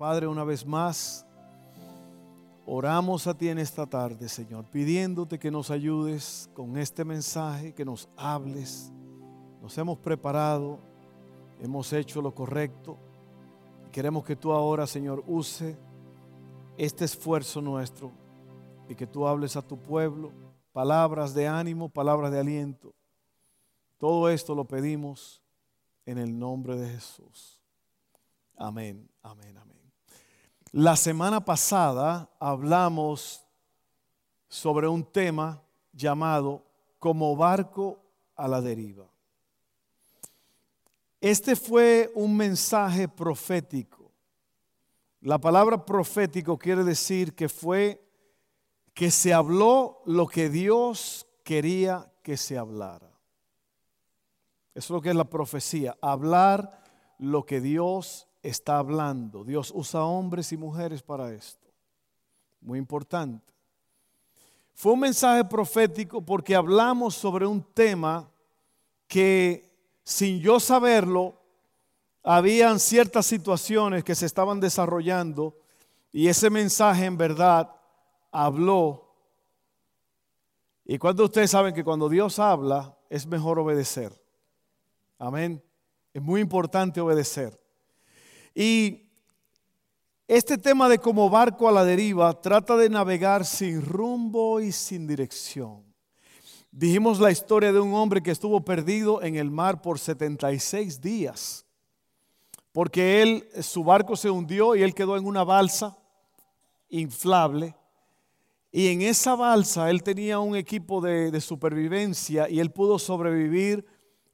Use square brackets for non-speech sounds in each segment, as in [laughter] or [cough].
Padre, una vez más, oramos a ti en esta tarde, Señor, pidiéndote que nos ayudes con este mensaje, que nos hables. Nos hemos preparado, hemos hecho lo correcto. Queremos que tú ahora, Señor, use este esfuerzo nuestro y que tú hables a tu pueblo palabras de ánimo, palabras de aliento. Todo esto lo pedimos en el nombre de Jesús. Amén, amén, amén. La semana pasada hablamos sobre un tema llamado como barco a la deriva. Este fue un mensaje profético. La palabra profético quiere decir que fue que se habló lo que Dios quería que se hablara. Eso es lo que es la profecía, hablar lo que Dios está hablando. Dios usa hombres y mujeres para esto. Muy importante. Fue un mensaje profético porque hablamos sobre un tema que sin yo saberlo, habían ciertas situaciones que se estaban desarrollando y ese mensaje en verdad habló. Y cuando ustedes saben que cuando Dios habla es mejor obedecer. Amén. Es muy importante obedecer. Y este tema de como barco a la deriva trata de navegar sin rumbo y sin dirección. Dijimos la historia de un hombre que estuvo perdido en el mar por 76 días, porque él, su barco se hundió y él quedó en una balsa inflable. Y en esa balsa él tenía un equipo de, de supervivencia y él pudo sobrevivir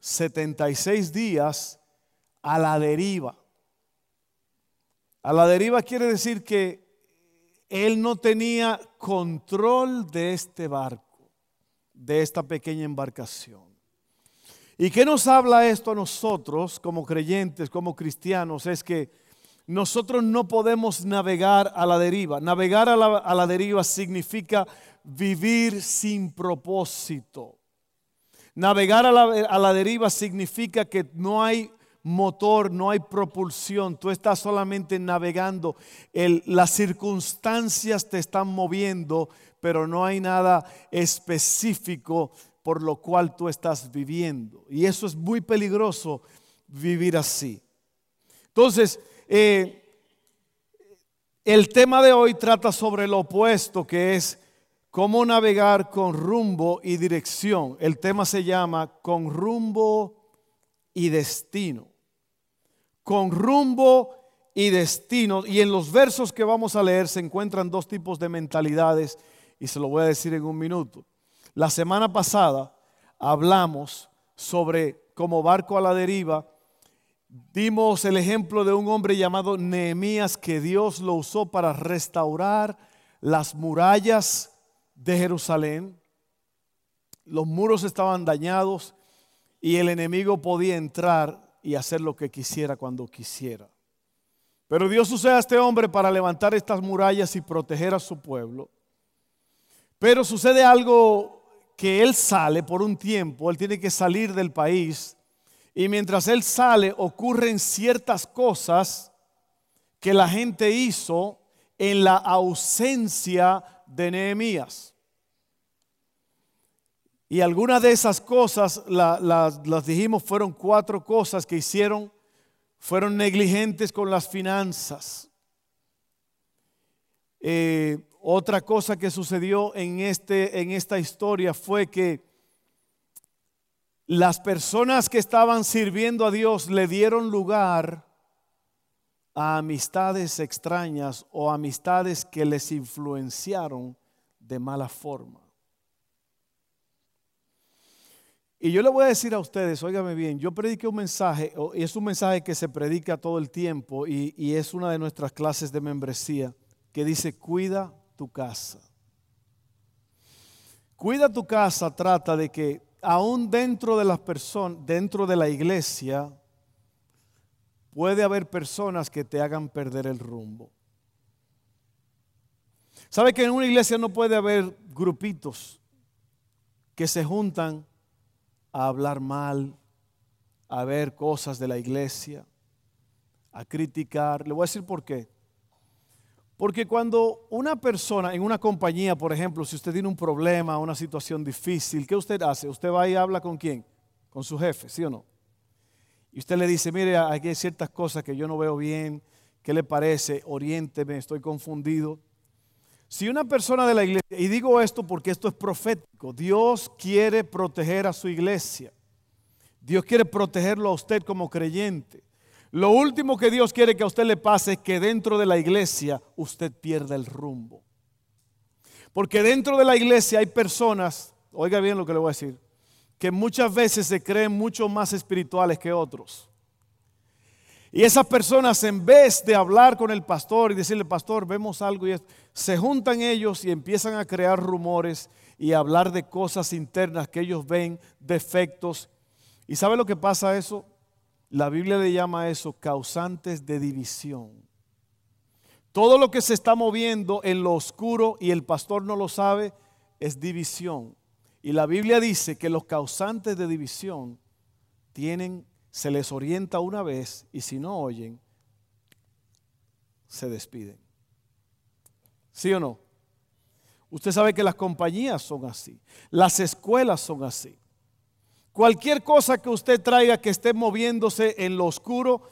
76 días a la deriva. A la deriva quiere decir que él no tenía control de este barco, de esta pequeña embarcación. ¿Y qué nos habla esto a nosotros como creyentes, como cristianos? Es que nosotros no podemos navegar a la deriva. Navegar a la, deriva significa vivir sin propósito. Navegar a la, deriva significa que no hay motor, no hay propulsión, tú estás solamente navegando, las circunstancias te están moviendo, pero no hay nada específico por lo cual tú estás viviendo. Y eso es muy peligroso vivir así. Entonces, eh, el tema de hoy trata sobre lo opuesto, que es cómo navegar con rumbo y dirección. El tema se llama con rumbo y destino con rumbo y destino. Y en los versos que vamos a leer se encuentran dos tipos de mentalidades y se lo voy a decir en un minuto. La semana pasada hablamos sobre como barco a la deriva. Dimos el ejemplo de un hombre llamado Nehemías que Dios lo usó para restaurar las murallas de Jerusalén. Los muros estaban dañados y el enemigo podía entrar y hacer lo que quisiera cuando quisiera. Pero Dios usa a este hombre para levantar estas murallas y proteger a su pueblo. Pero sucede algo que él sale por un tiempo, él tiene que salir del país y mientras él sale ocurren ciertas cosas que la gente hizo en la ausencia de Nehemías. Y algunas de esas cosas, las dijimos, fueron cuatro cosas que hicieron, fueron negligentes con las finanzas. Eh, otra cosa que sucedió en, este, en esta historia fue que las personas que estaban sirviendo a Dios le dieron lugar a amistades extrañas o amistades que les influenciaron de mala forma. Y yo le voy a decir a ustedes, óigame bien, yo prediqué un mensaje, y es un mensaje que se predica todo el tiempo y, es una de nuestras clases de membresía, que dice, cuida tu casa. Cuida tu casa trata de que aún dentro de las personas, dentro de la iglesia, puede haber personas que te hagan perder el rumbo. ¿Sabe que en una iglesia no puede haber grupitos que se juntan a hablar mal, a ver cosas de la iglesia, a criticar. Le voy a decir por qué. Porque cuando una persona en una compañía, por ejemplo, si usted tiene un problema, una situación difícil, ¿qué usted hace? Usted va y habla con quién? Con su jefe, ¿sí o no? Y usted le dice, mire, aquí hay ciertas cosas que yo no veo bien, ¿qué le parece? Oriénteme, estoy confundido. Si una persona de la iglesia, y digo esto porque esto es profético, Dios quiere proteger a su iglesia. Dios quiere protegerlo a usted como creyente. Lo último que Dios quiere que a usted le pase es que dentro de la iglesia usted pierda el rumbo. Porque dentro de la iglesia hay personas, oiga bien lo que le voy a decir, que muchas veces se creen mucho más espirituales que otros. Y esas personas en vez de hablar con el pastor y decirle, pastor, vemos algo y se juntan ellos y empiezan a crear rumores y a hablar de cosas internas que ellos ven, defectos. ¿Y sabe lo que pasa a eso? La Biblia le llama a eso causantes de división. Todo lo que se está moviendo en lo oscuro y el pastor no lo sabe es división. Y la Biblia dice que los causantes de división tienen, se les orienta una vez y si no oyen, se despiden. ¿Sí o no? Usted sabe que las compañías son así, las escuelas son así. Cualquier cosa que usted traiga que esté moviéndose en lo oscuro,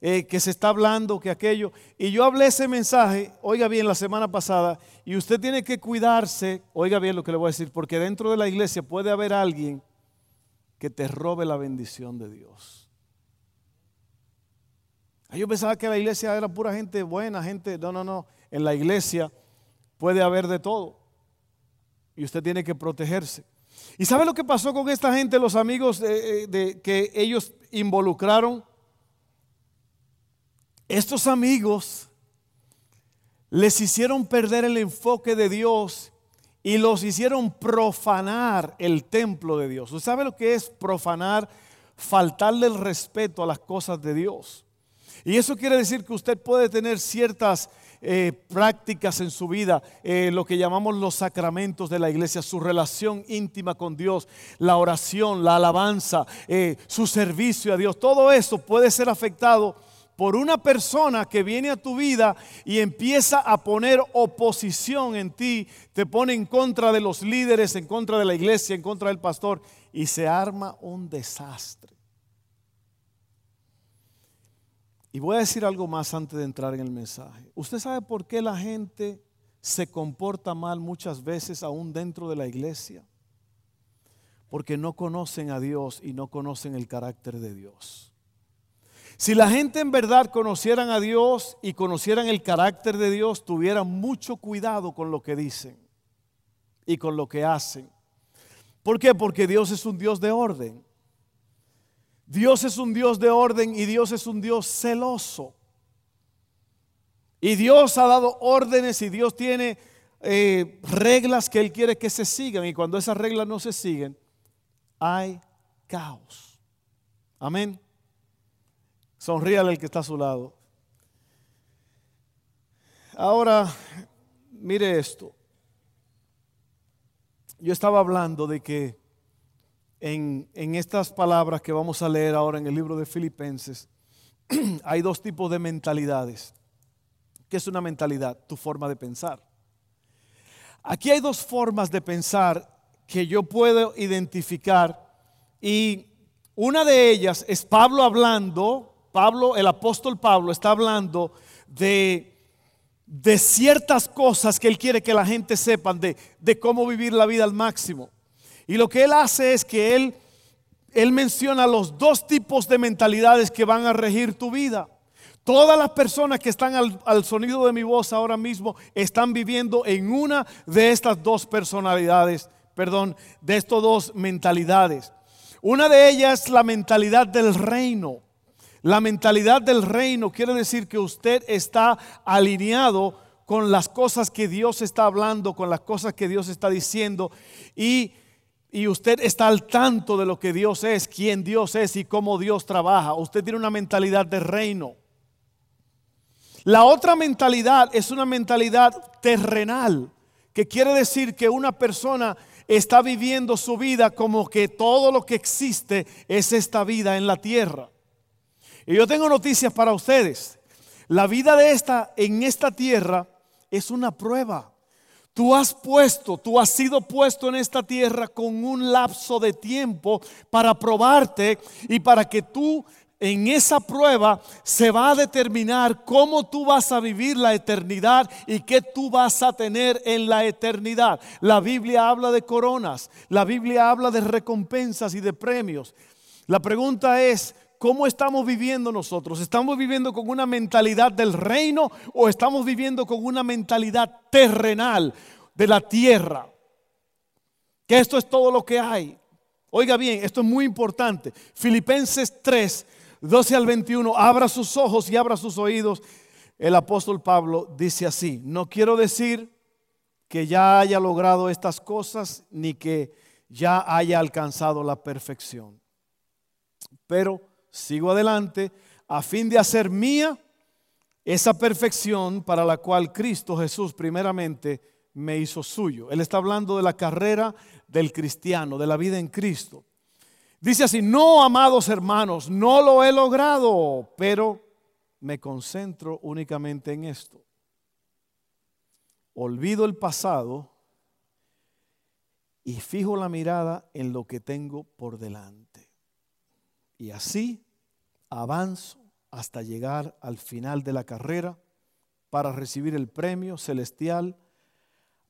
eh, que se está hablando, que aquello. Y yo hablé ese mensaje, oiga bien, la semana pasada, y usted tiene que cuidarse, oiga bien lo que le voy a decir, porque dentro de la iglesia puede haber alguien que te robe la bendición de Dios. Ah, yo pensaba que la iglesia era pura gente buena, gente, no, no, no. En la iglesia puede haber de todo. Y usted tiene que protegerse. ¿Y sabe lo que pasó con esta gente, los amigos de, que ellos involucraron? Estos amigos les hicieron perder el enfoque de Dios y los hicieron profanar el templo de Dios. ¿Usted sabe lo que es profanar? Faltarle el respeto a las cosas de Dios. Y eso quiere decir que usted puede tener ciertas eh, prácticas en su vida, eh, lo que llamamos los sacramentos de la iglesia, su relación íntima con Dios, la oración, la alabanza, eh, su servicio a Dios, todo eso puede ser afectado por una persona que viene a tu vida y empieza a poner oposición en ti, te pone en contra de los líderes, en contra de la iglesia, en contra del pastor, y se arma un desastre. Y voy a decir algo más antes de entrar en el mensaje. ¿Usted sabe por qué la gente se comporta mal muchas veces aún dentro de la iglesia? Porque no conocen a Dios y no conocen el carácter de Dios. Si la gente en verdad conocieran a Dios y conocieran el carácter de Dios, tuvieran mucho cuidado con lo que dicen y con lo que hacen. ¿Por qué? Porque Dios es un Dios de orden. Dios es un Dios de orden y Dios es un Dios celoso. Y Dios ha dado órdenes y Dios tiene eh, reglas que Él quiere que se sigan. Y cuando esas reglas no se siguen, hay caos. Amén. Sonríale el que está a su lado. Ahora, mire esto. Yo estaba hablando de que en, estas palabras que vamos a leer ahora en el libro de Filipenses, [clears throat] hay dos tipos de mentalidades. ¿Qué es una mentalidad? Tu forma de pensar. Aquí hay dos formas de pensar que yo puedo identificar y una de ellas es Pablo hablando, Pablo, el apóstol Pablo está hablando de, de ciertas cosas que él quiere que la gente sepan de, de cómo vivir la vida al máximo. Y lo que él hace es que él, él menciona los dos tipos de mentalidades que van a regir tu vida. Todas las personas que están al, al, sonido de mi voz ahora mismo están viviendo en una de estas dos personalidades, perdón, de estas dos mentalidades. Una de ellas es la mentalidad del reino. La mentalidad del reino quiere decir que usted está alineado con las cosas que Dios está hablando, con las cosas que Dios está diciendo y y usted está al tanto de lo que Dios es, quién Dios es y cómo Dios trabaja. Usted tiene una mentalidad de reino. La otra mentalidad es una mentalidad terrenal, que quiere decir que una persona está viviendo su vida como que todo lo que existe es esta vida en la tierra. Y yo tengo noticias para ustedes. La vida de esta en esta tierra es una prueba. Tú has puesto, tú has sido puesto en esta tierra con un lapso de tiempo para probarte y para que tú en esa prueba se va a determinar cómo tú vas a vivir la eternidad y qué tú vas a tener en la eternidad. La Biblia habla de coronas, la Biblia habla de recompensas y de premios. La pregunta es, ¿cómo estamos viviendo nosotros? ¿Estamos viviendo con una mentalidad del reino o estamos viviendo con una mentalidad terrenal de la tierra? Que esto es todo lo que hay. Oiga bien, esto es muy importante. Filipenses 3 12 al 21, abra sus ojos y abra sus oídos. El apóstol Pablo dice así, no quiero decir que ya haya logrado estas cosas ni que ya haya alcanzado la perfección, pero sigo adelante a fin de hacer mía esa perfección para la cual Cristo Jesús primeramente me hizo suyo. Él está hablando de la carrera del cristiano, de la vida en Cristo. Dice así, no, amados hermanos, no lo he logrado, pero me concentro únicamente en esto. Olvido el pasado y fijo la mirada en lo que tengo por delante. Y así avanzo hasta llegar al final de la carrera para recibir el premio celestial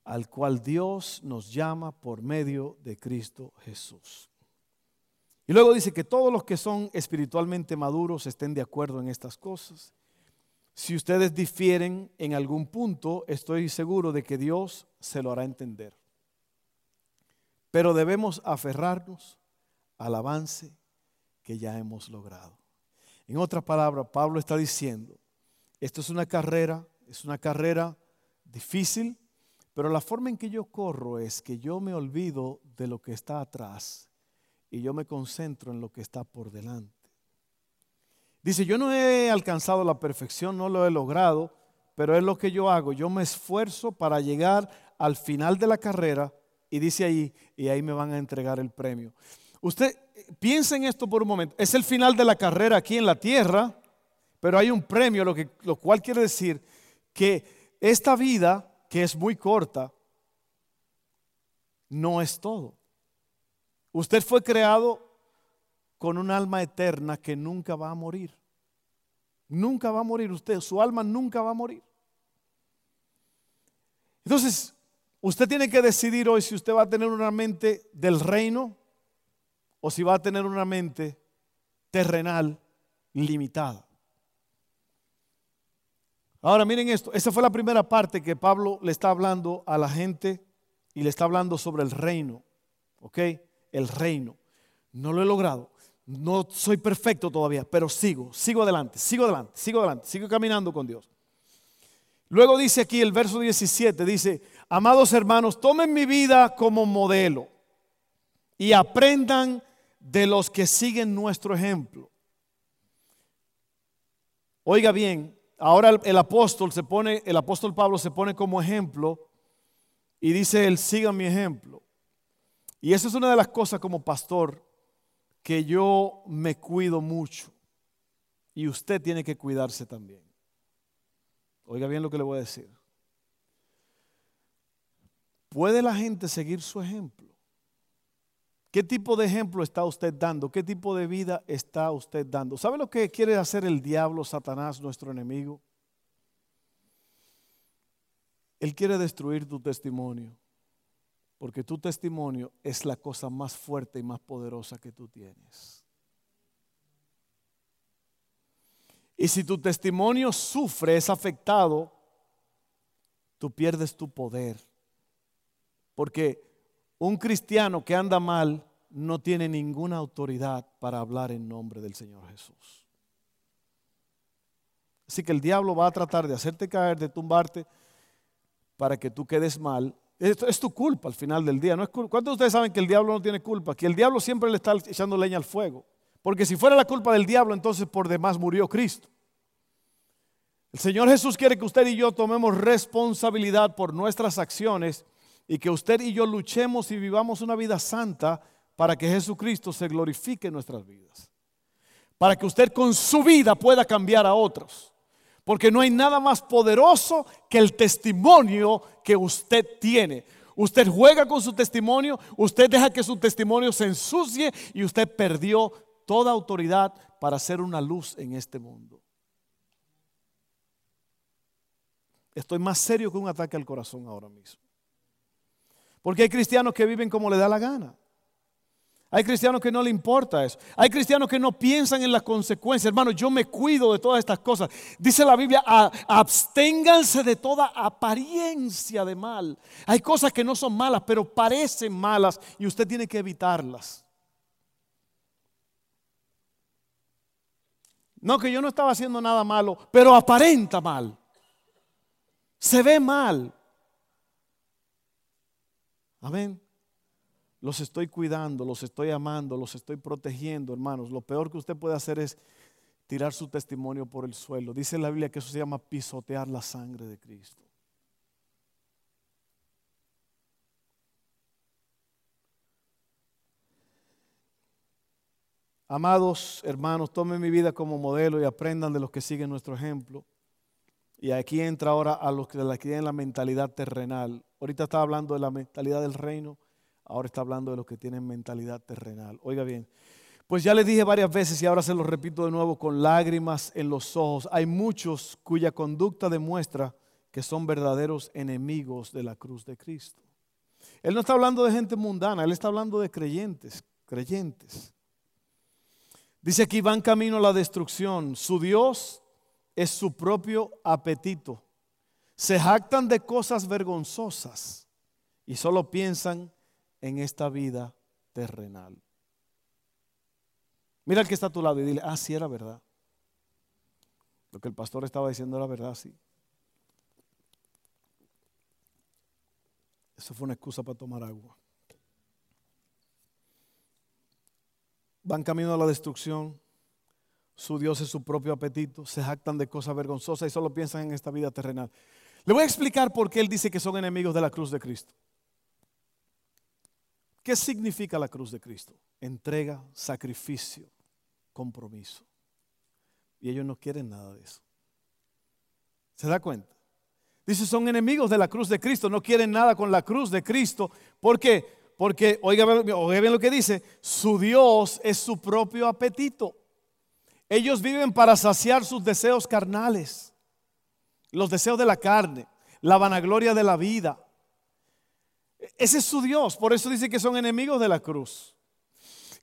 al cual Dios nos llama por medio de Cristo Jesús. Y luego dice que todos los que son espiritualmente maduros estén de acuerdo en estas cosas. Si ustedes difieren en algún punto, estoy seguro de que Dios se lo hará entender. Pero debemos aferrarnos al avance que ya hemos logrado. En otras palabras, Pablo está diciendo, esto es una carrera, es una carrera difícil, pero la forma en que yo corro es que yo me olvido de lo que está atrás y yo me concentro en lo que está por delante. Dice, yo no he alcanzado la perfección, no lo he logrado, pero es lo que yo hago. Yo me esfuerzo para llegar al final de la carrera y dice ahí, y ahí me van a entregar el premio. Usted piensa en esto por un momento. Es el final de la carrera aquí en la tierra, pero hay un premio, lo, que, lo cual quiere decir que esta vida, que es muy corta, no es todo. Usted fue creado con un alma eterna que nunca va a morir. Nunca va a morir usted, su alma nunca va a morir. Entonces, usted tiene que decidir hoy si usted va a tener una mente del reino o si va a tener una mente terrenal limitada. Ahora miren esto, esa fue la primera parte que Pablo le está hablando a la gente y le está hablando sobre el reino. ¿Ok? el reino. No lo he logrado. No soy perfecto todavía, pero sigo, sigo adelante, sigo adelante, sigo adelante, sigo caminando con Dios. Luego dice aquí el verso 17, dice, amados hermanos, tomen mi vida como modelo y aprendan de los que siguen nuestro ejemplo. Oiga bien, ahora el, apóstol se pone, el apóstol Pablo se pone como ejemplo y dice, él siga mi ejemplo. Y esa es una de las cosas como pastor que yo me cuido mucho. Y usted tiene que cuidarse también. Oiga bien lo que le voy a decir. ¿Puede la gente seguir su ejemplo? ¿Qué tipo de ejemplo está usted dando? ¿Qué tipo de vida está usted dando? ¿Sabe lo que quiere hacer el diablo, Satanás, nuestro enemigo? Él quiere destruir tu testimonio. Porque tu testimonio es la cosa más fuerte y más poderosa que tú tienes. Y si tu testimonio sufre, es afectado, tú pierdes tu poder. Porque un cristiano que anda mal no tiene ninguna autoridad para hablar en nombre del Señor Jesús. Así que el diablo va a tratar de hacerte caer, de tumbarte, para que tú quedes mal esto es tu culpa al final del día. ¿no es ¿Cuántos de ustedes saben que el diablo no tiene culpa? Que el diablo siempre le está echando leña al fuego. Porque si fuera la culpa del diablo, entonces por demás murió Cristo. El Señor Jesús quiere que usted y yo tomemos responsabilidad por nuestras acciones y que usted y yo luchemos y vivamos una vida santa para que Jesucristo se glorifique en nuestras vidas. Para que usted con su vida pueda cambiar a otros. Porque no hay nada más poderoso que el testimonio que usted tiene. Usted juega con su testimonio, usted deja que su testimonio se ensucie y usted perdió toda autoridad para ser una luz en este mundo. Estoy más serio que un ataque al corazón ahora mismo. Porque hay cristianos que viven como le da la gana. Hay cristianos que no le importa eso. Hay cristianos que no piensan en las consecuencias. Hermano, yo me cuido de todas estas cosas. Dice la Biblia, absténganse de toda apariencia de mal. Hay cosas que no son malas, pero parecen malas y usted tiene que evitarlas. No, que yo no estaba haciendo nada malo, pero aparenta mal. Se ve mal. Amén. Los estoy cuidando, los estoy amando, los estoy protegiendo, hermanos. Lo peor que usted puede hacer es tirar su testimonio por el suelo. Dice la Biblia que eso se llama pisotear la sangre de Cristo. Amados hermanos, tomen mi vida como modelo y aprendan de los que siguen nuestro ejemplo. Y aquí entra ahora a los que tienen la mentalidad terrenal. Ahorita estaba hablando de la mentalidad del reino. Ahora está hablando de los que tienen mentalidad terrenal. Oiga bien, pues ya les dije varias veces y ahora se lo repito de nuevo con lágrimas en los ojos. Hay muchos cuya conducta demuestra que son verdaderos enemigos de la cruz de Cristo. Él no está hablando de gente mundana, él está hablando de creyentes, creyentes. Dice aquí, van camino a la destrucción. Su Dios es su propio apetito. Se jactan de cosas vergonzosas y solo piensan en esta vida terrenal. Mira el que está a tu lado y dile, ah, sí era verdad. Lo que el pastor estaba diciendo era verdad, sí. Eso fue una excusa para tomar agua. Van camino a la destrucción. Su Dios es su propio apetito. Se jactan de cosas vergonzosas y solo piensan en esta vida terrenal. Le voy a explicar por qué él dice que son enemigos de la cruz de Cristo. ¿Qué significa la cruz de Cristo? Entrega, sacrificio, compromiso. Y ellos no quieren nada de eso. ¿Se da cuenta? Dice, son enemigos de la cruz de Cristo, no quieren nada con la cruz de Cristo. ¿Por qué? Porque, oiga, oiga bien lo que dice, su Dios es su propio apetito. Ellos viven para saciar sus deseos carnales, los deseos de la carne, la vanagloria de la vida, ese es su Dios, por eso dice que son enemigos de la cruz.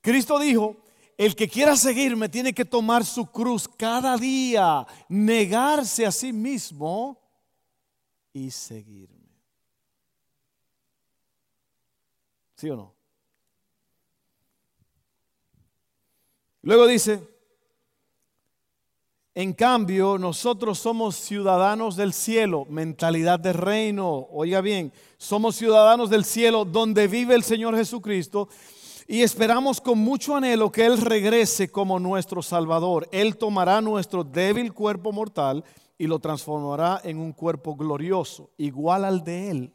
Cristo dijo, el que quiera seguirme tiene que tomar su cruz cada día, negarse a sí mismo y seguirme. ¿Sí o no? Luego dice, en cambio, nosotros somos ciudadanos del cielo, mentalidad de reino. Oiga bien, somos ciudadanos del cielo donde vive el Señor Jesucristo y esperamos con mucho anhelo que Él regrese como nuestro Salvador. Él tomará nuestro débil cuerpo mortal y lo transformará en un cuerpo glorioso, igual al de Él.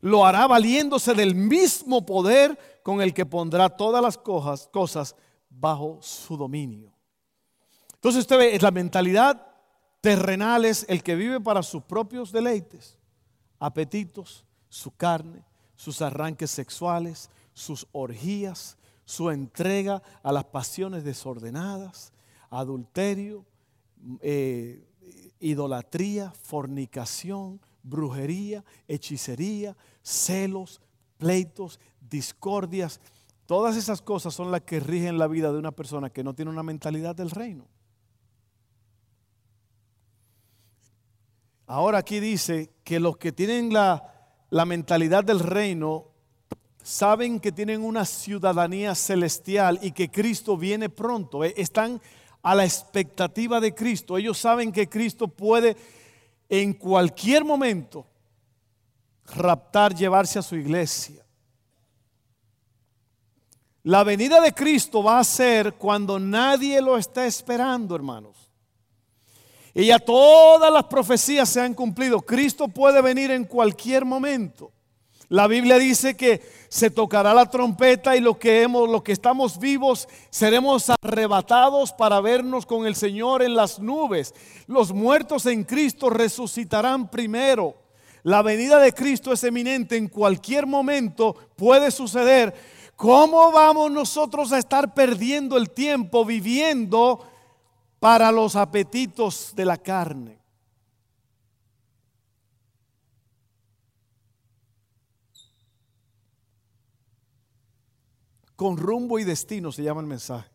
Lo hará valiéndose del mismo poder con el que pondrá todas las cosas, bajo su dominio. Entonces usted ve, la mentalidad terrenal es el que vive para sus propios deleites, apetitos, su carne, sus arranques sexuales, sus orgías, su entrega a las pasiones desordenadas, adulterio, eh, idolatría, fornicación, brujería, hechicería, celos, pleitos, discordias. Todas esas cosas son las que rigen la vida de una persona que no tiene una mentalidad del reino. Ahora aquí dice que los que tienen la, mentalidad del reino saben que tienen una ciudadanía celestial y que Cristo viene pronto. Eh, están a la expectativa de Cristo. Ellos saben que Cristo puede en cualquier momento raptar, llevarse a su iglesia. La venida de Cristo va a ser cuando nadie lo está esperando, hermanos. Y ya todas las profecías se han cumplido. Cristo puede venir en cualquier momento. La Biblia dice que se tocará la trompeta y lo que hemos, los que estamos vivos, seremos arrebatados para vernos con el Señor en las nubes. Los muertos en Cristo resucitarán primero. La venida de Cristo es eminente, en cualquier momento puede suceder. ¿Cómo vamos nosotros a estar perdiendo el tiempo viviendo para los apetitos de la carne? con rumbo y destino, se llama el mensaje.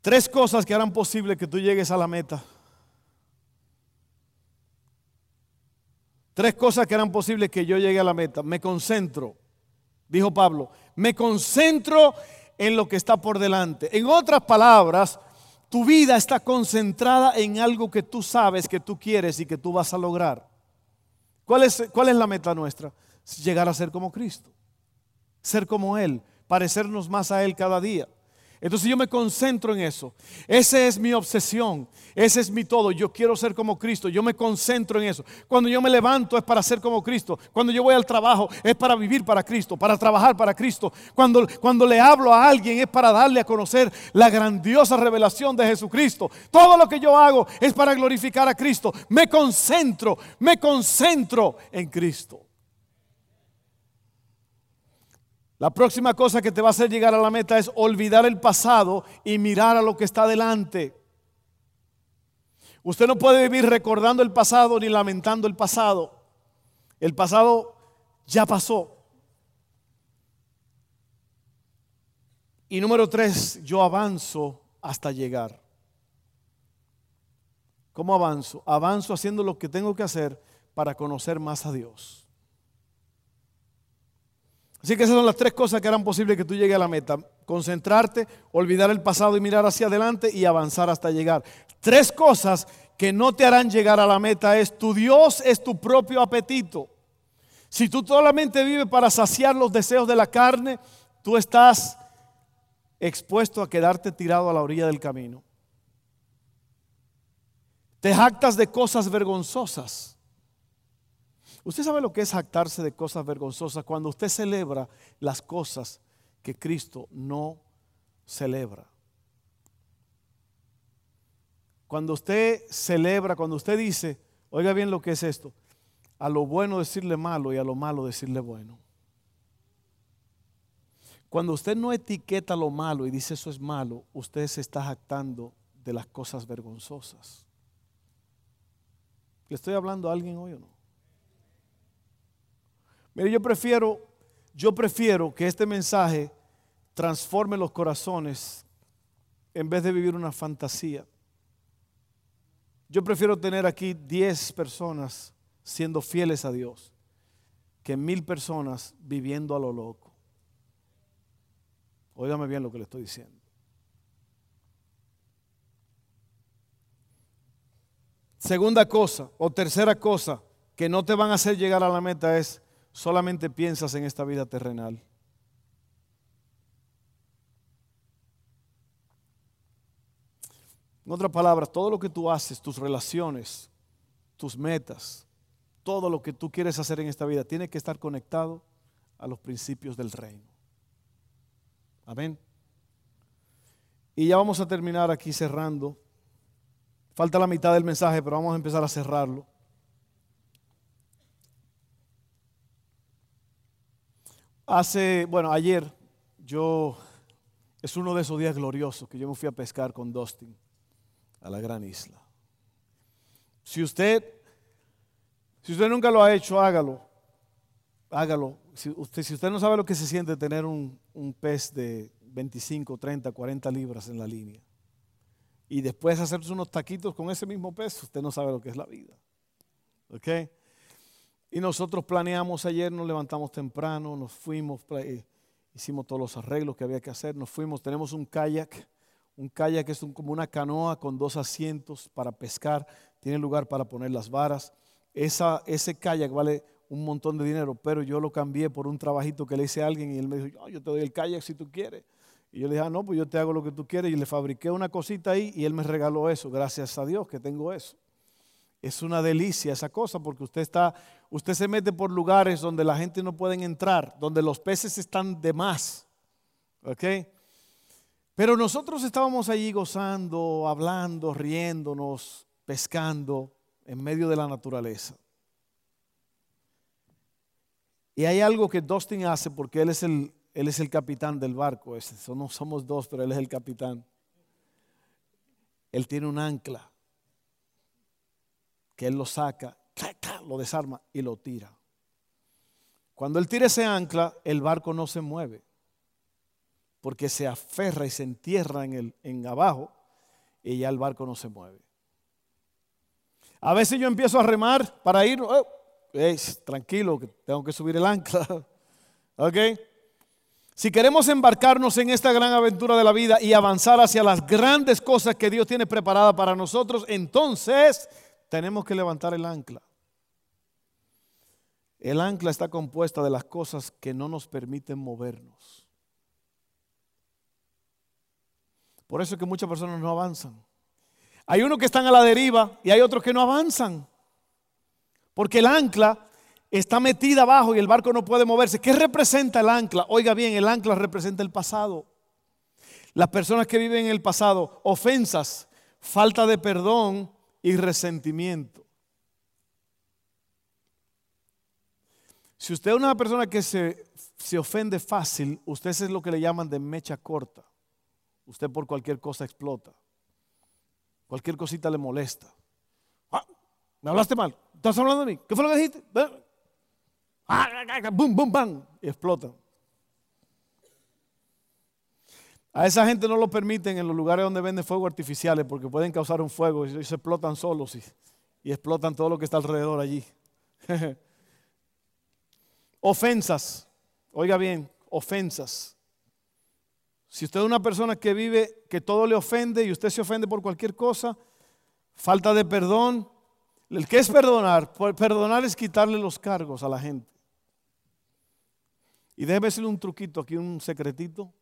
Tres cosas que harán posible que tú llegues a la meta. Tres cosas que harán posible que yo llegue a la meta. Me concentro, dijo Pablo, me concentro en lo que está por delante. En otras palabras, tu vida está concentrada en algo que tú sabes que tú quieres y que tú vas a lograr. ¿Cuál es, cuál es la meta nuestra? Llegar a ser como Cristo ser como Él, parecernos más a Él cada día. Entonces yo me concentro en eso. Esa es mi obsesión. Ese es mi todo. Yo quiero ser como Cristo. Yo me concentro en eso. Cuando yo me levanto es para ser como Cristo. Cuando yo voy al trabajo es para vivir para Cristo, para trabajar para Cristo. Cuando, cuando le hablo a alguien es para darle a conocer la grandiosa revelación de Jesucristo. Todo lo que yo hago es para glorificar a Cristo. Me concentro, me concentro en Cristo. La próxima cosa que te va a hacer llegar a la meta es olvidar el pasado y mirar a lo que está delante. Usted no puede vivir recordando el pasado ni lamentando el pasado. El pasado ya pasó. Y número tres, yo avanzo hasta llegar. ¿Cómo avanzo? Avanzo haciendo lo que tengo que hacer para conocer más a Dios. Así que esas son las tres cosas que harán posible que tú llegues a la meta. Concentrarte, olvidar el pasado y mirar hacia adelante y avanzar hasta llegar. Tres cosas que no te harán llegar a la meta es tu Dios es tu propio apetito. Si tú solamente vives para saciar los deseos de la carne, tú estás expuesto a quedarte tirado a la orilla del camino. Te jactas de cosas vergonzosas Usted sabe lo que es jactarse de cosas vergonzosas cuando usted celebra las cosas que Cristo no celebra. Cuando usted celebra, cuando usted dice, oiga bien lo que es esto, a lo bueno decirle malo y a lo malo decirle bueno. Cuando usted no etiqueta lo malo y dice eso es malo, usted se está jactando de las cosas vergonzosas. ¿Le estoy hablando a alguien hoy o no? Mire, yo prefiero, yo prefiero que este mensaje transforme los corazones en vez de vivir una fantasía. Yo prefiero tener aquí 10 personas siendo fieles a Dios que mil personas viviendo a lo loco. Óigame bien lo que le estoy diciendo. Segunda cosa o tercera cosa que no te van a hacer llegar a la meta es solamente piensas en esta vida terrenal. En otras palabras, todo lo que tú haces, tus relaciones, tus metas, todo lo que tú quieres hacer en esta vida, tiene que estar conectado a los principios del reino. Amén. Y ya vamos a terminar aquí cerrando. Falta la mitad del mensaje, pero vamos a empezar a cerrarlo. Hace, bueno, ayer yo, es uno de esos días gloriosos que yo me fui a pescar con Dustin a la gran isla. Si usted, si usted nunca lo ha hecho, hágalo. Hágalo. Si usted, si usted no sabe lo que se siente tener un, un pez de 25, 30, 40 libras en la línea y después hacerse unos taquitos con ese mismo pez, usted no sabe lo que es la vida. ¿Ok? Y nosotros planeamos ayer, nos levantamos temprano, nos fuimos, eh, hicimos todos los arreglos que había que hacer, nos fuimos, tenemos un kayak, un kayak es como una canoa con dos asientos para pescar, tiene lugar para poner las varas. Esa, ese kayak vale un montón de dinero, pero yo lo cambié por un trabajito que le hice a alguien y él me dijo, yo te doy el kayak si tú quieres. Y yo le dije, ah, no, pues yo te hago lo que tú quieres. Y le fabriqué una cosita ahí y él me regaló eso, gracias a Dios que tengo eso. Es una delicia esa cosa porque usted está, usted se mete por lugares donde la gente no puede entrar, donde los peces están de más. ¿Ok? Pero nosotros estábamos allí gozando, hablando, riéndonos, pescando en medio de la naturaleza. Y hay algo que Dustin hace porque él es el, él es el capitán del barco. No somos dos, pero él es el capitán. Él tiene un ancla que él lo saca, lo desarma y lo tira. Cuando él tira ese ancla, el barco no se mueve, porque se aferra y se entierra en, el, abajo y ya el barco no se mueve. A veces yo empiezo a remar para ir, oh, tranquilo, que tengo que subir el ancla. [laughs] ¿Ok? Si queremos embarcarnos en esta gran aventura de la vida y avanzar hacia las grandes cosas que Dios tiene preparadas para nosotros, entonces tenemos que levantar el ancla. El ancla está compuesta de las cosas que no nos permiten movernos. Por eso es que muchas personas no avanzan. Hay unos que están a la deriva y hay otros que no avanzan. Porque el ancla está metida abajo y el barco no puede moverse. ¿Qué representa el ancla? Oiga bien, el ancla representa el pasado. Las personas que viven en el pasado, ofensas, falta de perdón, y resentimiento. Si usted es una persona que se, se, ofende fácil, usted es lo que le llaman de mecha corta. Usted por cualquier cosa explota. Cualquier cosita le molesta. Ah, ¿Me hablaste mal? ¿Estás hablando de mí? ¿Qué fue lo que dijiste? ¡Bum, bum, bam! Y explota. A esa gente no lo permiten en los lugares donde venden fuegos artificiales porque pueden causar un fuego y se explotan solos y, y explotan todo lo que está alrededor allí. [laughs] ofensas, oiga bien, ofensas. Si usted es una persona que vive, que todo le ofende y usted se ofende por cualquier cosa, falta de perdón, el que es perdonar, perdonar es quitarle los cargos a la gente. Y déjeme decirle un truquito aquí, un secretito.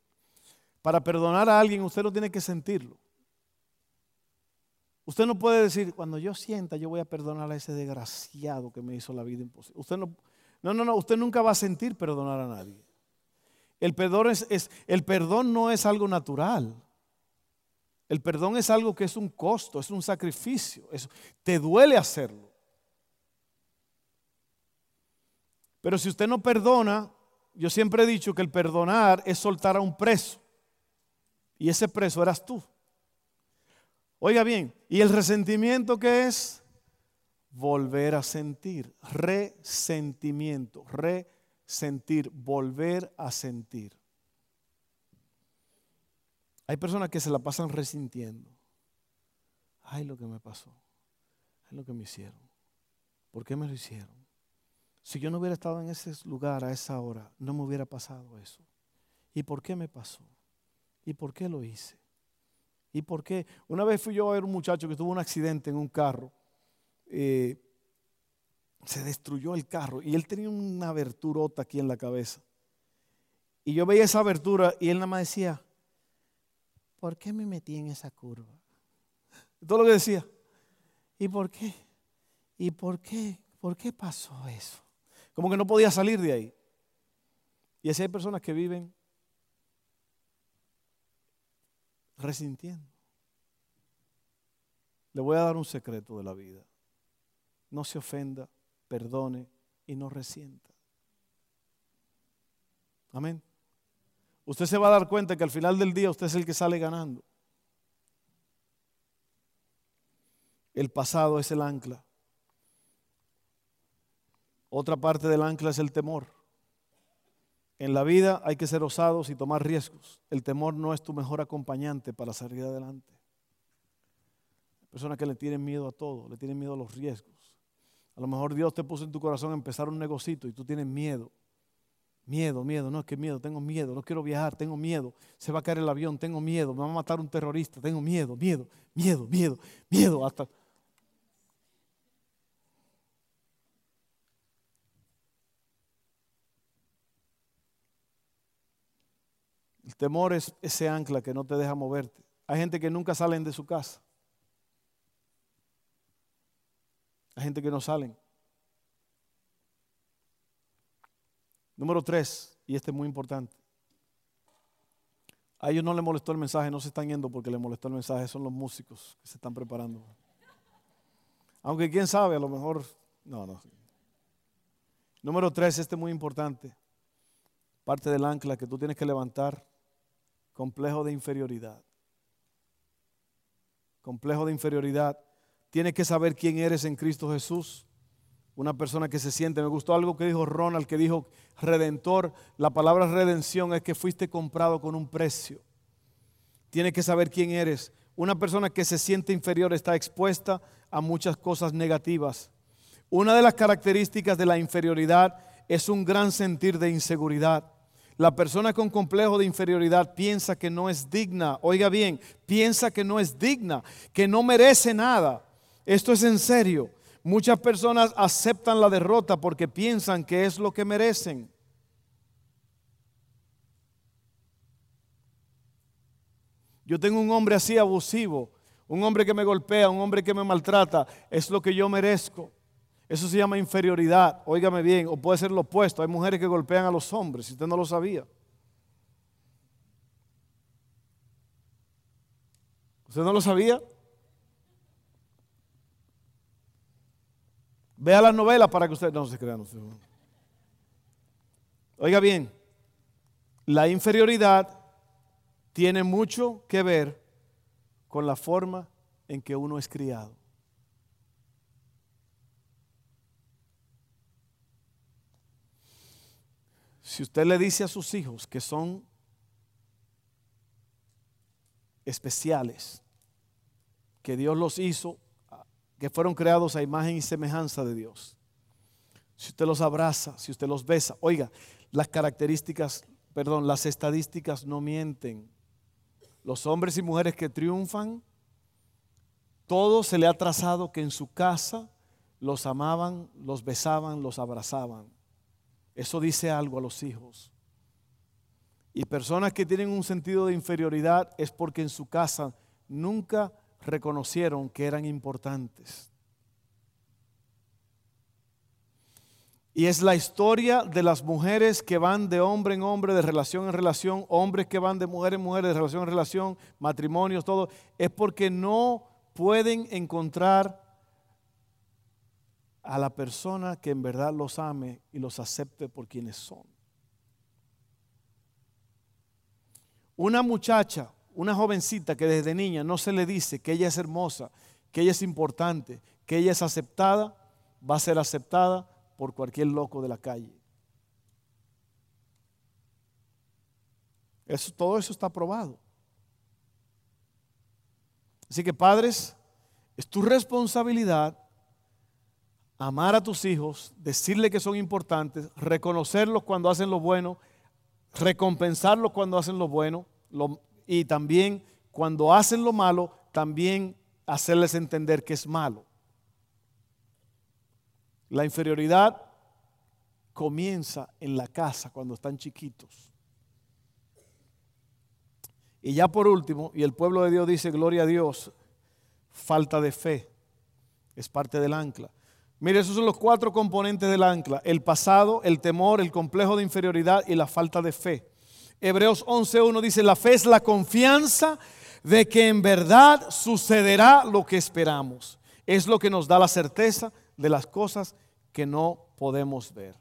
Para perdonar a alguien usted no tiene que sentirlo. Usted no puede decir, cuando yo sienta, yo voy a perdonar a ese desgraciado que me hizo la vida imposible. Usted no, no, no, no, usted nunca va a sentir perdonar a nadie. El perdón, es, el perdón no es algo natural. El perdón es algo que es un costo, es un sacrificio. te duele hacerlo. Pero si usted no perdona, yo siempre he dicho que el perdonar es soltar a un preso. Y ese preso eras tú. Oiga bien, ¿y el resentimiento qué es? Volver a sentir, resentimiento, resentir, volver a sentir. Hay personas que se la pasan resintiendo. Ay, lo que me pasó. Ay, lo que me hicieron. ¿Por qué me lo hicieron? Si yo no hubiera estado en ese lugar a esa hora, no me hubiera pasado eso. ¿Y por qué me pasó? ¿Y por qué lo hice? ¿Y por qué? Una vez fui yo a ver un muchacho que tuvo un accidente en un carro. Eh, se destruyó el carro y él tenía una aberturota aquí en la cabeza. Y yo veía esa abertura y él nada más decía, ¿por qué me metí en esa curva? Todo lo que decía. ¿Y por qué? ¿Y por qué? ¿Por qué pasó eso? Como que no podía salir de ahí. Y así hay personas que viven resintiendo. Le voy a dar un secreto de la vida. No se ofenda, perdone y no resienta. Amén. Usted se va a dar cuenta que al final del día usted es el que sale ganando. El pasado es el ancla. Otra parte del ancla es el temor. En la vida hay que ser osados y tomar riesgos. El temor no es tu mejor acompañante para salir adelante. Personas que le tienen miedo a todo, le tienen miedo a los riesgos. A lo mejor Dios te puso en tu corazón empezar un negocito y tú tienes miedo. Miedo, miedo, no es que miedo, tengo miedo, no quiero viajar, tengo miedo, se va a caer el avión, tengo miedo, me va a matar un terrorista, tengo miedo, miedo, miedo, miedo, miedo, hasta temor es ese ancla que no te deja moverte. Hay gente que nunca salen de su casa. Hay gente que no salen. Número tres, y este es muy importante. A ellos no les molestó el mensaje, no se están yendo porque les molestó el mensaje, son los músicos que se están preparando. Aunque quién sabe, a lo mejor, no, no. Número tres, este es muy importante. Parte del ancla que tú tienes que levantar, complejo de inferioridad. Complejo de inferioridad. Tienes que saber quién eres en Cristo Jesús. Una persona que se siente, me gustó algo que dijo Ronald, que dijo redentor. La palabra redención es que fuiste comprado con un precio. Tienes que saber quién eres. Una persona que se siente inferior está expuesta a muchas cosas negativas. Una de las características de la inferioridad es un gran sentir de inseguridad. La persona con complejo de inferioridad piensa que no es digna, oiga bien, piensa que no es digna, que no merece nada. Esto es en serio. Muchas personas aceptan la derrota porque piensan que es lo que merecen. Yo tengo un hombre así abusivo, un hombre que me golpea, un hombre que me maltrata, es lo que yo merezco. Eso se llama inferioridad, óigame bien, o puede ser lo opuesto. Hay mujeres que golpean a los hombres, si usted no lo sabía. ¿Usted no lo sabía? Vea las novelas para que usted no se crea. Oiga bien, la inferioridad tiene mucho que ver con la forma en que uno es criado. Si usted le dice a sus hijos que son especiales, que Dios los hizo que fueron creados a imagen y semejanza de Dios. Si usted los abraza, si usted los besa, oiga, las características, perdón, las estadísticas no mienten. Los hombres y mujeres que triunfan, todo se le ha trazado que en su casa los amaban, los besaban, los abrazaban. Eso dice algo a los hijos. Y personas que tienen un sentido de inferioridad es porque en su casa nunca reconocieron que eran importantes. Y es la historia de las mujeres que van de hombre en hombre, de relación en relación, hombres que van de mujer en mujer, de relación en relación, matrimonios, todo. Es porque no pueden encontrar a la persona que en verdad los ame y los acepte por quienes son. Una muchacha una jovencita que desde niña no se le dice que ella es hermosa, que ella es importante, que ella es aceptada, va a ser aceptada por cualquier loco de la calle. Eso, todo eso está probado. Así que padres, es tu responsabilidad amar a tus hijos, decirle que son importantes, reconocerlos cuando hacen lo bueno, recompensarlos cuando hacen lo bueno, y también cuando hacen lo malo, también hacerles entender que es malo. La inferioridad comienza en la casa cuando están chiquitos. Y ya por último, y el pueblo de Dios dice, gloria a Dios, falta de fe. Es parte del ancla. Mire, esos son los cuatro componentes del ancla. El pasado, el temor, el complejo de inferioridad y la falta de fe. Hebreos 11.1 dice, la fe es la confianza de que en verdad sucederá lo que esperamos. Es lo que nos da la certeza de las cosas que no podemos ver.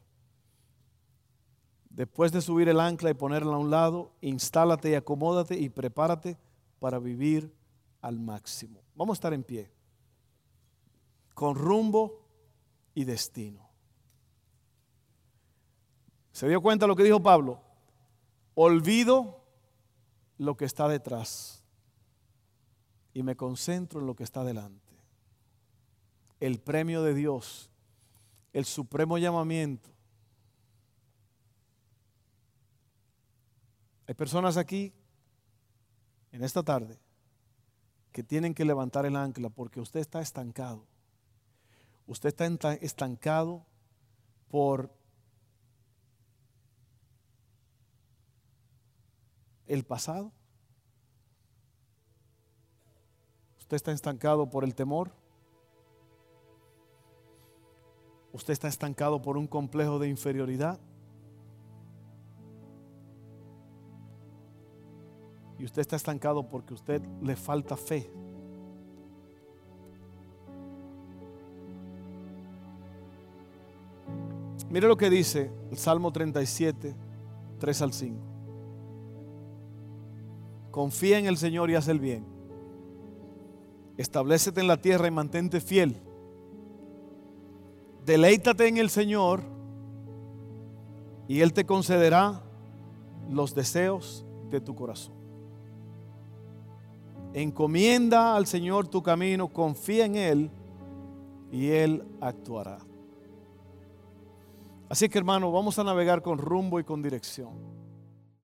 Después de subir el ancla y ponerla a un lado, instálate y acomódate y prepárate para vivir al máximo. Vamos a estar en pie, con rumbo y destino. ¿Se dio cuenta lo que dijo Pablo? Olvido lo que está detrás y me concentro en lo que está delante. El premio de Dios, el supremo llamamiento. Hay personas aquí en esta tarde que tienen que levantar el ancla porque usted está estancado. Usted está estancado por el pasado? ¿Usted está estancado por el temor? Usted está estancado por un complejo de inferioridad. Y usted está estancado porque usted le falta fe. Mire lo que dice el Salmo 37, 3 al 5. Confía en el Señor y haz el bien. Establecete en la tierra y mantente fiel. Deleítate en el Señor y Él te concederá los deseos de tu corazón. Encomienda al Señor tu camino, confía en Él y Él actuará. Así que hermano, vamos a navegar con rumbo y con dirección.